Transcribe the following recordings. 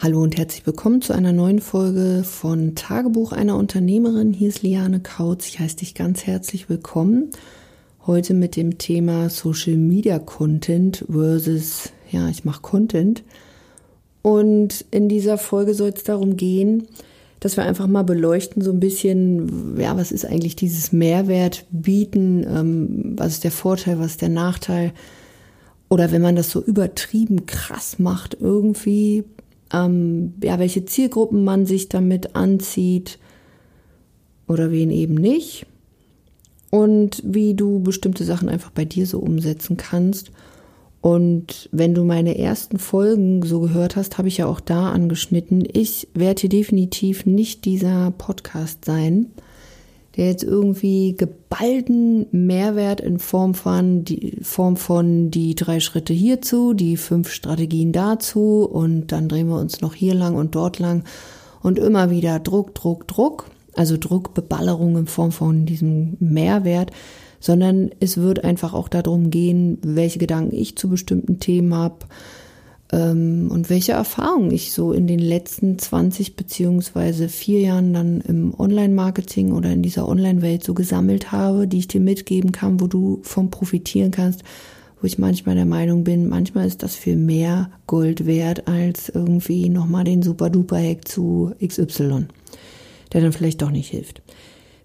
Hallo und herzlich willkommen zu einer neuen Folge von Tagebuch einer Unternehmerin. Hier ist Liane Kautz. Ich heiße dich ganz herzlich willkommen. Heute mit dem Thema Social Media Content versus, ja, ich mache Content. Und in dieser Folge soll es darum gehen, dass wir einfach mal beleuchten, so ein bisschen, ja, was ist eigentlich dieses Mehrwert bieten, ähm, was ist der Vorteil, was ist der Nachteil. Oder wenn man das so übertrieben krass macht, irgendwie, ähm, ja, welche Zielgruppen man sich damit anzieht oder wen eben nicht und wie du bestimmte Sachen einfach bei dir so umsetzen kannst. Und wenn du meine ersten Folgen so gehört hast, habe ich ja auch da angeschnitten. Ich werde hier definitiv nicht dieser Podcast sein, der jetzt irgendwie geballten Mehrwert in Form von die Form von die drei Schritte hierzu, die fünf Strategien dazu und dann drehen wir uns noch hier lang und dort lang und immer wieder Druck, Druck, Druck, also Druckbeballerung in Form von diesem Mehrwert, sondern es wird einfach auch darum gehen, welche Gedanken ich zu bestimmten Themen habe, ähm, und welche Erfahrungen ich so in den letzten 20 beziehungsweise vier Jahren dann im Online-Marketing oder in dieser Online-Welt so gesammelt habe, die ich dir mitgeben kann, wo du vom profitieren kannst, wo ich manchmal der Meinung bin, manchmal ist das viel mehr Gold wert als irgendwie nochmal den Super-Duper-Hack zu XY, der dann vielleicht doch nicht hilft.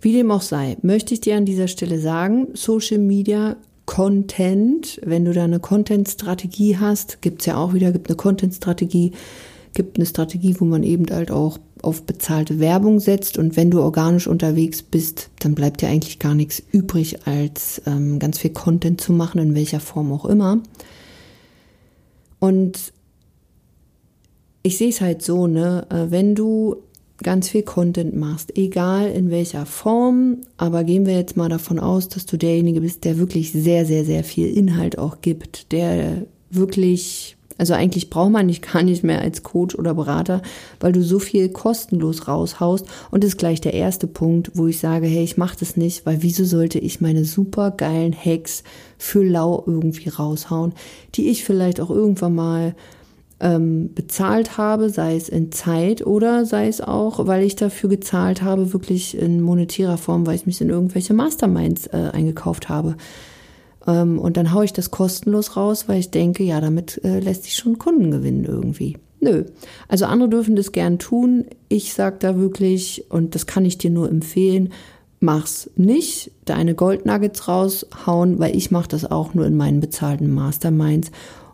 Wie dem auch sei, möchte ich dir an dieser Stelle sagen, Social Media Content, wenn du da eine Content-Strategie hast, gibt es ja auch wieder, gibt eine Content-Strategie, gibt eine Strategie, wo man eben halt auch auf bezahlte Werbung setzt. Und wenn du organisch unterwegs bist, dann bleibt dir eigentlich gar nichts übrig, als ähm, ganz viel Content zu machen, in welcher Form auch immer. Und ich sehe es halt so, ne, äh, wenn du ganz viel Content machst, egal in welcher Form, aber gehen wir jetzt mal davon aus, dass du derjenige bist, der wirklich sehr, sehr, sehr viel Inhalt auch gibt, der wirklich, also eigentlich braucht man dich gar nicht mehr als Coach oder Berater, weil du so viel kostenlos raushaust. Und das ist gleich der erste Punkt, wo ich sage, hey, ich mache das nicht, weil wieso sollte ich meine super geilen Hacks für lau irgendwie raushauen, die ich vielleicht auch irgendwann mal ähm, bezahlt habe, sei es in Zeit oder sei es auch, weil ich dafür gezahlt habe, wirklich in monetärer Form, weil ich mich in irgendwelche Masterminds äh, eingekauft habe. Ähm, und dann haue ich das kostenlos raus, weil ich denke, ja, damit äh, lässt sich schon Kunden gewinnen irgendwie. Nö. Also andere dürfen das gern tun. Ich sag da wirklich, und das kann ich dir nur empfehlen, mach's nicht, deine Goldnuggets raushauen, weil ich mache das auch nur in meinen bezahlten Masterminds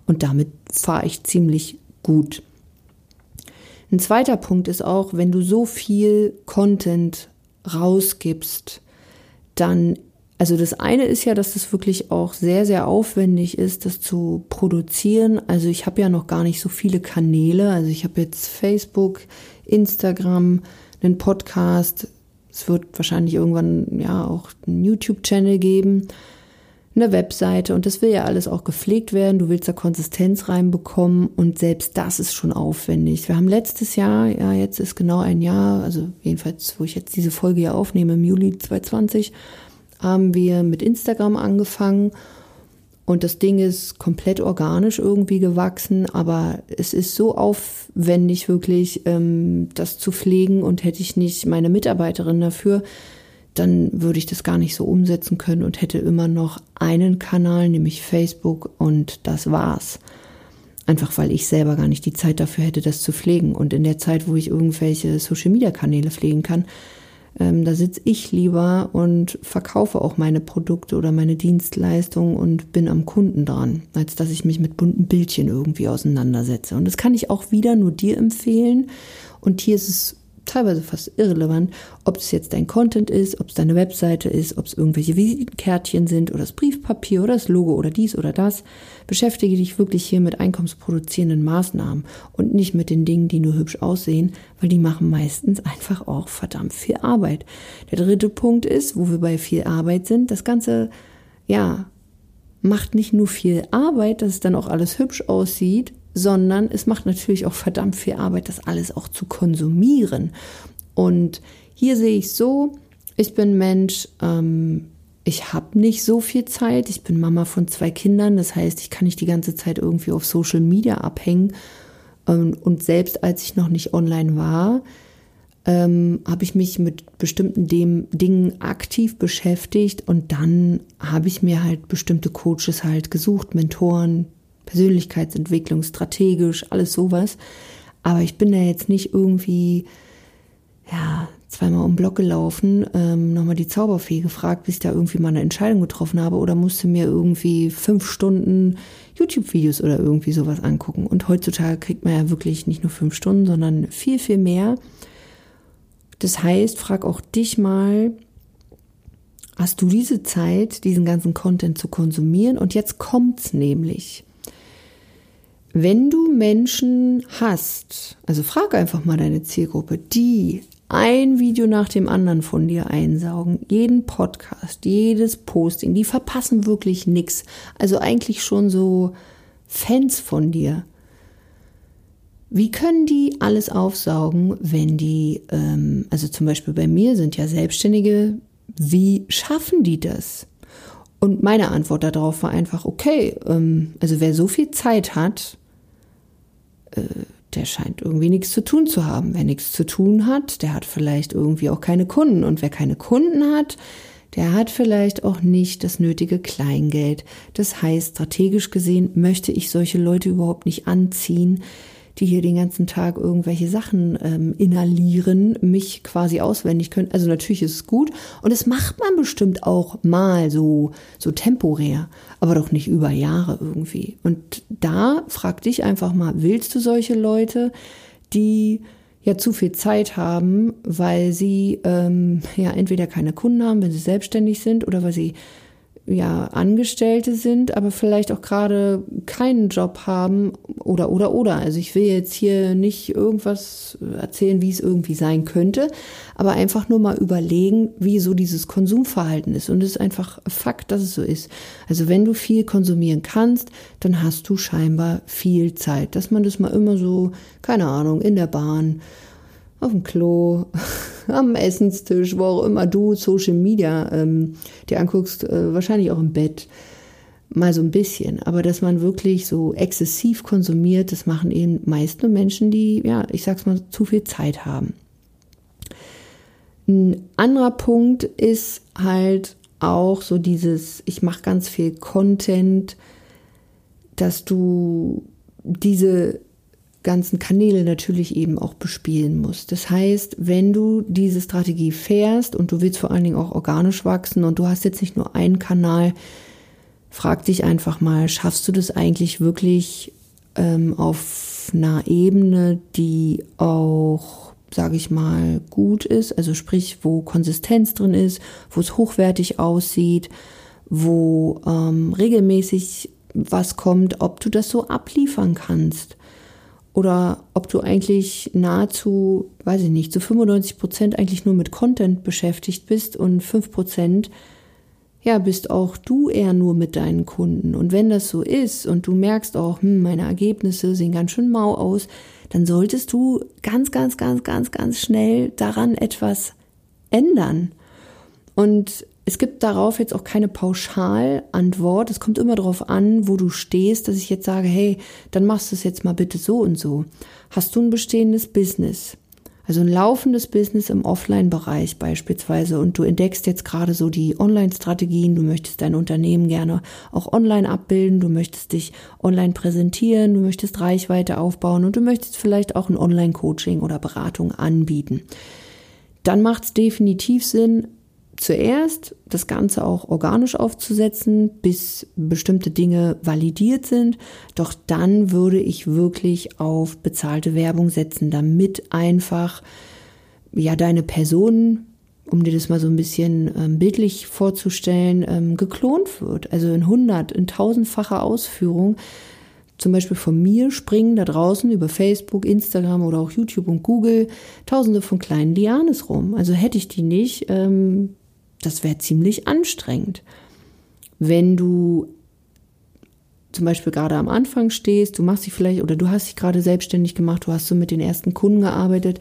und damit fahre ich ziemlich gut. Ein zweiter Punkt ist auch, wenn du so viel Content rausgibst, dann, also das eine ist ja, dass es wirklich auch sehr, sehr aufwendig ist, das zu produzieren. Also ich habe ja noch gar nicht so viele Kanäle. Also ich habe jetzt Facebook, Instagram, einen Podcast. Es wird wahrscheinlich irgendwann ja auch einen YouTube-Channel geben eine Webseite und das will ja alles auch gepflegt werden. Du willst da Konsistenz reinbekommen und selbst das ist schon aufwendig. Wir haben letztes Jahr, ja, jetzt ist genau ein Jahr, also jedenfalls, wo ich jetzt diese Folge ja aufnehme, im Juli 2020, haben wir mit Instagram angefangen und das Ding ist komplett organisch irgendwie gewachsen, aber es ist so aufwendig wirklich, ähm, das zu pflegen und hätte ich nicht meine Mitarbeiterin dafür, dann würde ich das gar nicht so umsetzen können und hätte immer noch einen Kanal, nämlich Facebook und das war's. Einfach weil ich selber gar nicht die Zeit dafür hätte, das zu pflegen. Und in der Zeit, wo ich irgendwelche Social-Media-Kanäle pflegen kann, ähm, da sitze ich lieber und verkaufe auch meine Produkte oder meine Dienstleistungen und bin am Kunden dran, als dass ich mich mit bunten Bildchen irgendwie auseinandersetze. Und das kann ich auch wieder nur dir empfehlen. Und hier ist es teilweise fast irrelevant, ob es jetzt dein Content ist, ob es deine Webseite ist, ob es irgendwelche Visitenkärtchen sind oder das Briefpapier oder das Logo oder dies oder das. Beschäftige dich wirklich hier mit einkommensproduzierenden Maßnahmen und nicht mit den Dingen, die nur hübsch aussehen, weil die machen meistens einfach auch verdammt viel Arbeit. Der dritte Punkt ist, wo wir bei viel Arbeit sind, das Ganze, ja, macht nicht nur viel Arbeit, dass es dann auch alles hübsch aussieht, sondern es macht natürlich auch verdammt viel Arbeit, das alles auch zu konsumieren. Und hier sehe ich so, ich bin Mensch, ähm, ich habe nicht so viel Zeit, ich bin Mama von zwei Kindern, das heißt, ich kann nicht die ganze Zeit irgendwie auf Social Media abhängen. Ähm, und selbst als ich noch nicht online war, ähm, habe ich mich mit bestimmten dem, Dingen aktiv beschäftigt und dann habe ich mir halt bestimmte Coaches halt gesucht, Mentoren, Persönlichkeitsentwicklung, strategisch, alles sowas. Aber ich bin da jetzt nicht irgendwie, ja, zweimal um Block gelaufen, ähm, nochmal die Zauberfee gefragt, bis ich da irgendwie mal eine Entscheidung getroffen habe oder musste mir irgendwie fünf Stunden YouTube-Videos oder irgendwie sowas angucken. Und heutzutage kriegt man ja wirklich nicht nur fünf Stunden, sondern viel, viel mehr. Das heißt, frag auch dich mal, hast du diese Zeit, diesen ganzen Content zu konsumieren? Und jetzt kommt's nämlich. Wenn du Menschen hast, also frag einfach mal deine Zielgruppe, die ein Video nach dem anderen von dir einsaugen, jeden Podcast, jedes Posting, die verpassen wirklich nichts. Also eigentlich schon so Fans von dir. Wie können die alles aufsaugen, wenn die, ähm, also zum Beispiel bei mir sind ja Selbstständige, wie schaffen die das? Und meine Antwort darauf war einfach, okay, ähm, also wer so viel Zeit hat, äh, der scheint irgendwie nichts zu tun zu haben. Wer nichts zu tun hat, der hat vielleicht irgendwie auch keine Kunden. Und wer keine Kunden hat, der hat vielleicht auch nicht das nötige Kleingeld. Das heißt, strategisch gesehen möchte ich solche Leute überhaupt nicht anziehen, die hier den ganzen Tag irgendwelche Sachen ähm, inhalieren, mich quasi auswendig können. Also natürlich ist es gut und es macht man bestimmt auch mal so, so temporär, aber doch nicht über Jahre irgendwie. Und da frag dich einfach mal, willst du solche Leute, die ja zu viel Zeit haben, weil sie ähm, ja entweder keine Kunden haben, wenn sie selbstständig sind oder weil sie ja, Angestellte sind, aber vielleicht auch gerade keinen Job haben oder, oder, oder. Also ich will jetzt hier nicht irgendwas erzählen, wie es irgendwie sein könnte, aber einfach nur mal überlegen, wie so dieses Konsumverhalten ist. Und es ist einfach Fakt, dass es so ist. Also wenn du viel konsumieren kannst, dann hast du scheinbar viel Zeit. Dass man das mal immer so, keine Ahnung, in der Bahn, auf dem Klo, am Essenstisch, wo auch immer du Social Media ähm, dir anguckst, äh, wahrscheinlich auch im Bett, mal so ein bisschen. Aber dass man wirklich so exzessiv konsumiert, das machen eben meist nur Menschen, die, ja, ich sag's mal, zu viel Zeit haben. Ein anderer Punkt ist halt auch so dieses, ich mache ganz viel Content, dass du diese ganzen Kanäle natürlich eben auch bespielen musst. Das heißt, wenn du diese Strategie fährst und du willst vor allen Dingen auch organisch wachsen und du hast jetzt nicht nur einen Kanal, frag dich einfach mal, schaffst du das eigentlich wirklich ähm, auf einer Ebene, die auch, sage ich mal, gut ist, also sprich, wo Konsistenz drin ist, wo es hochwertig aussieht, wo ähm, regelmäßig was kommt, ob du das so abliefern kannst oder ob du eigentlich nahezu, weiß ich nicht, zu 95 Prozent eigentlich nur mit Content beschäftigt bist und 5 Prozent, ja, bist auch du eher nur mit deinen Kunden. Und wenn das so ist und du merkst auch, hm, meine Ergebnisse sehen ganz schön mau aus, dann solltest du ganz, ganz, ganz, ganz, ganz schnell daran etwas ändern. Und es gibt darauf jetzt auch keine Pauschalantwort. Es kommt immer darauf an, wo du stehst, dass ich jetzt sage, hey, dann machst du es jetzt mal bitte so und so. Hast du ein bestehendes Business? Also ein laufendes Business im Offline-Bereich beispielsweise und du entdeckst jetzt gerade so die Online-Strategien, du möchtest dein Unternehmen gerne auch online abbilden, du möchtest dich online präsentieren, du möchtest Reichweite aufbauen und du möchtest vielleicht auch ein Online-Coaching oder Beratung anbieten. Dann macht es definitiv Sinn, zuerst das Ganze auch organisch aufzusetzen, bis bestimmte Dinge validiert sind. Doch dann würde ich wirklich auf bezahlte Werbung setzen, damit einfach ja deine Person, um dir das mal so ein bisschen ähm, bildlich vorzustellen, ähm, geklont wird. Also in hundert, in tausendfacher Ausführung. Zum Beispiel von mir springen da draußen über Facebook, Instagram oder auch YouTube und Google Tausende von kleinen Lianes rum. Also hätte ich die nicht, ähm, das wäre ziemlich anstrengend. Wenn du zum Beispiel gerade am Anfang stehst, du machst dich vielleicht oder du hast dich gerade selbstständig gemacht, du hast so mit den ersten Kunden gearbeitet,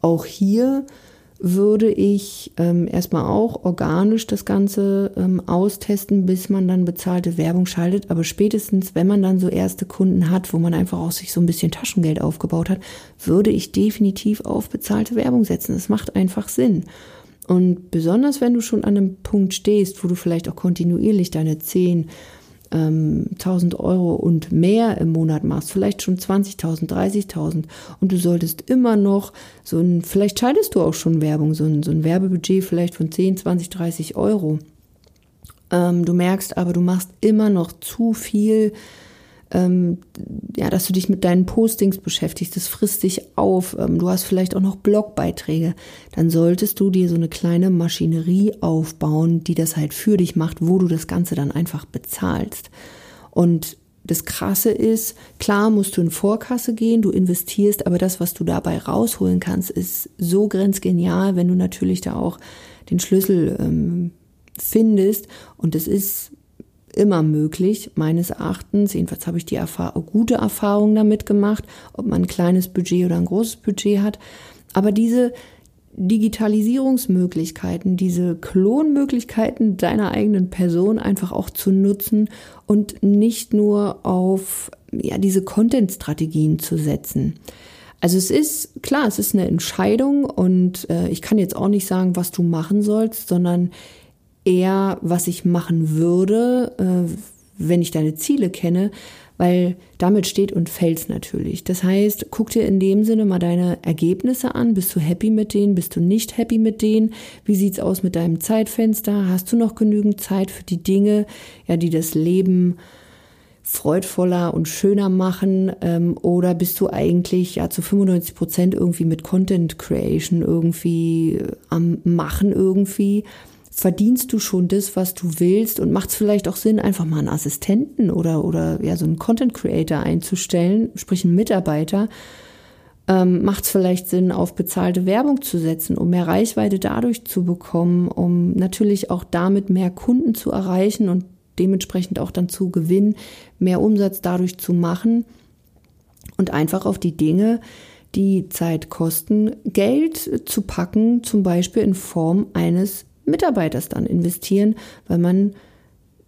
auch hier würde ich ähm, erstmal auch organisch das Ganze ähm, austesten, bis man dann bezahlte Werbung schaltet. Aber spätestens, wenn man dann so erste Kunden hat, wo man einfach auch sich so ein bisschen Taschengeld aufgebaut hat, würde ich definitiv auf bezahlte Werbung setzen. Das macht einfach Sinn. Und besonders wenn du schon an einem Punkt stehst, wo du vielleicht auch kontinuierlich deine 10, ähm, 1000 Euro und mehr im Monat machst, vielleicht schon 20.000, 30.000 und du solltest immer noch so ein, vielleicht schaltest du auch schon Werbung, so ein, so ein Werbebudget vielleicht von 10, 20, 30 Euro. Ähm, du merkst aber, du machst immer noch zu viel ähm, ja, dass du dich mit deinen Postings beschäftigst, das frisst dich auf, ähm, du hast vielleicht auch noch Blogbeiträge, dann solltest du dir so eine kleine Maschinerie aufbauen, die das halt für dich macht, wo du das Ganze dann einfach bezahlst. Und das Krasse ist, klar musst du in Vorkasse gehen, du investierst, aber das, was du dabei rausholen kannst, ist so grenzgenial, wenn du natürlich da auch den Schlüssel ähm, findest. Und es ist immer möglich, meines Erachtens. Jedenfalls habe ich die Erfahrung, gute Erfahrungen damit gemacht, ob man ein kleines Budget oder ein großes Budget hat. Aber diese Digitalisierungsmöglichkeiten, diese Klonmöglichkeiten deiner eigenen Person einfach auch zu nutzen und nicht nur auf ja, diese Content-Strategien zu setzen. Also es ist klar, es ist eine Entscheidung und äh, ich kann jetzt auch nicht sagen, was du machen sollst, sondern eher, was ich machen würde, äh, wenn ich deine Ziele kenne, weil damit steht und fällt natürlich. Das heißt, guck dir in dem Sinne mal deine Ergebnisse an. Bist du happy mit denen? Bist du nicht happy mit denen? Wie sieht's aus mit deinem Zeitfenster? Hast du noch genügend Zeit für die Dinge, ja, die das Leben freudvoller und schöner machen? Ähm, oder bist du eigentlich ja zu 95 Prozent irgendwie mit Content Creation irgendwie am Machen irgendwie? Verdienst du schon das, was du willst? Und macht es vielleicht auch Sinn, einfach mal einen Assistenten oder, oder ja, so einen Content Creator einzustellen, sprich einen Mitarbeiter, ähm, macht es vielleicht Sinn, auf bezahlte Werbung zu setzen, um mehr Reichweite dadurch zu bekommen, um natürlich auch damit mehr Kunden zu erreichen und dementsprechend auch dann zu gewinnen, mehr Umsatz dadurch zu machen und einfach auf die Dinge, die Zeit kosten, Geld zu packen, zum Beispiel in Form eines Mitarbeiters dann investieren, weil man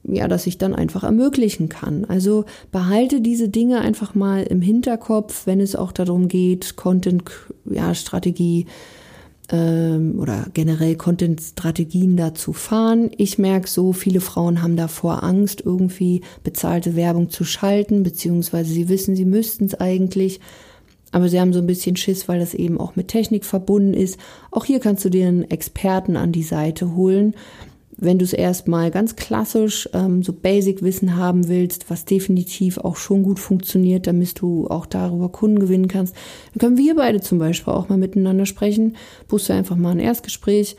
ja, das sich dann einfach ermöglichen kann. Also behalte diese Dinge einfach mal im Hinterkopf, wenn es auch darum geht, Content-Strategie ähm, oder generell Content-Strategien da zu fahren. Ich merke so, viele Frauen haben davor Angst, irgendwie bezahlte Werbung zu schalten, beziehungsweise sie wissen, sie müssten es eigentlich. Aber sie haben so ein bisschen Schiss, weil das eben auch mit Technik verbunden ist. Auch hier kannst du dir einen Experten an die Seite holen. Wenn du es erstmal ganz klassisch, ähm, so Basic-Wissen haben willst, was definitiv auch schon gut funktioniert, damit du auch darüber Kunden gewinnen kannst, dann können wir beide zum Beispiel auch mal miteinander sprechen. Buchst du einfach mal ein Erstgespräch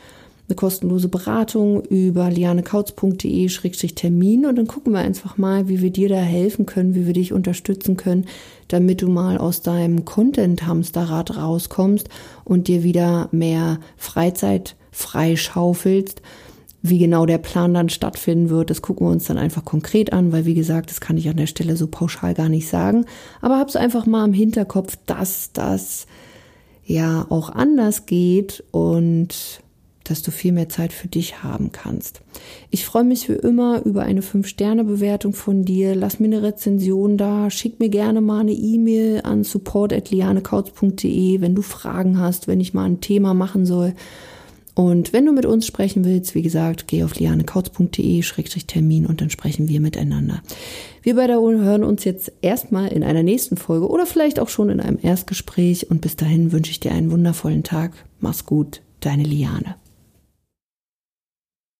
eine kostenlose Beratung über lianekautz.de-termin und dann gucken wir einfach mal, wie wir dir da helfen können, wie wir dich unterstützen können, damit du mal aus deinem Content-Hamsterrad rauskommst und dir wieder mehr Freizeit freischaufelst. Wie genau der Plan dann stattfinden wird, das gucken wir uns dann einfach konkret an, weil wie gesagt, das kann ich an der Stelle so pauschal gar nicht sagen. Aber hab's einfach mal im Hinterkopf, dass das ja auch anders geht und dass du viel mehr Zeit für dich haben kannst. Ich freue mich wie immer über eine 5-Sterne-Bewertung von dir. Lass mir eine Rezension da. Schick mir gerne mal eine E-Mail an support.lianekautz.de, wenn du Fragen hast, wenn ich mal ein Thema machen soll. Und wenn du mit uns sprechen willst, wie gesagt, geh auf lianekautz.de-termin und dann sprechen wir miteinander. Wir beide hören uns jetzt erstmal in einer nächsten Folge oder vielleicht auch schon in einem Erstgespräch und bis dahin wünsche ich dir einen wundervollen Tag. Mach's gut, deine Liane.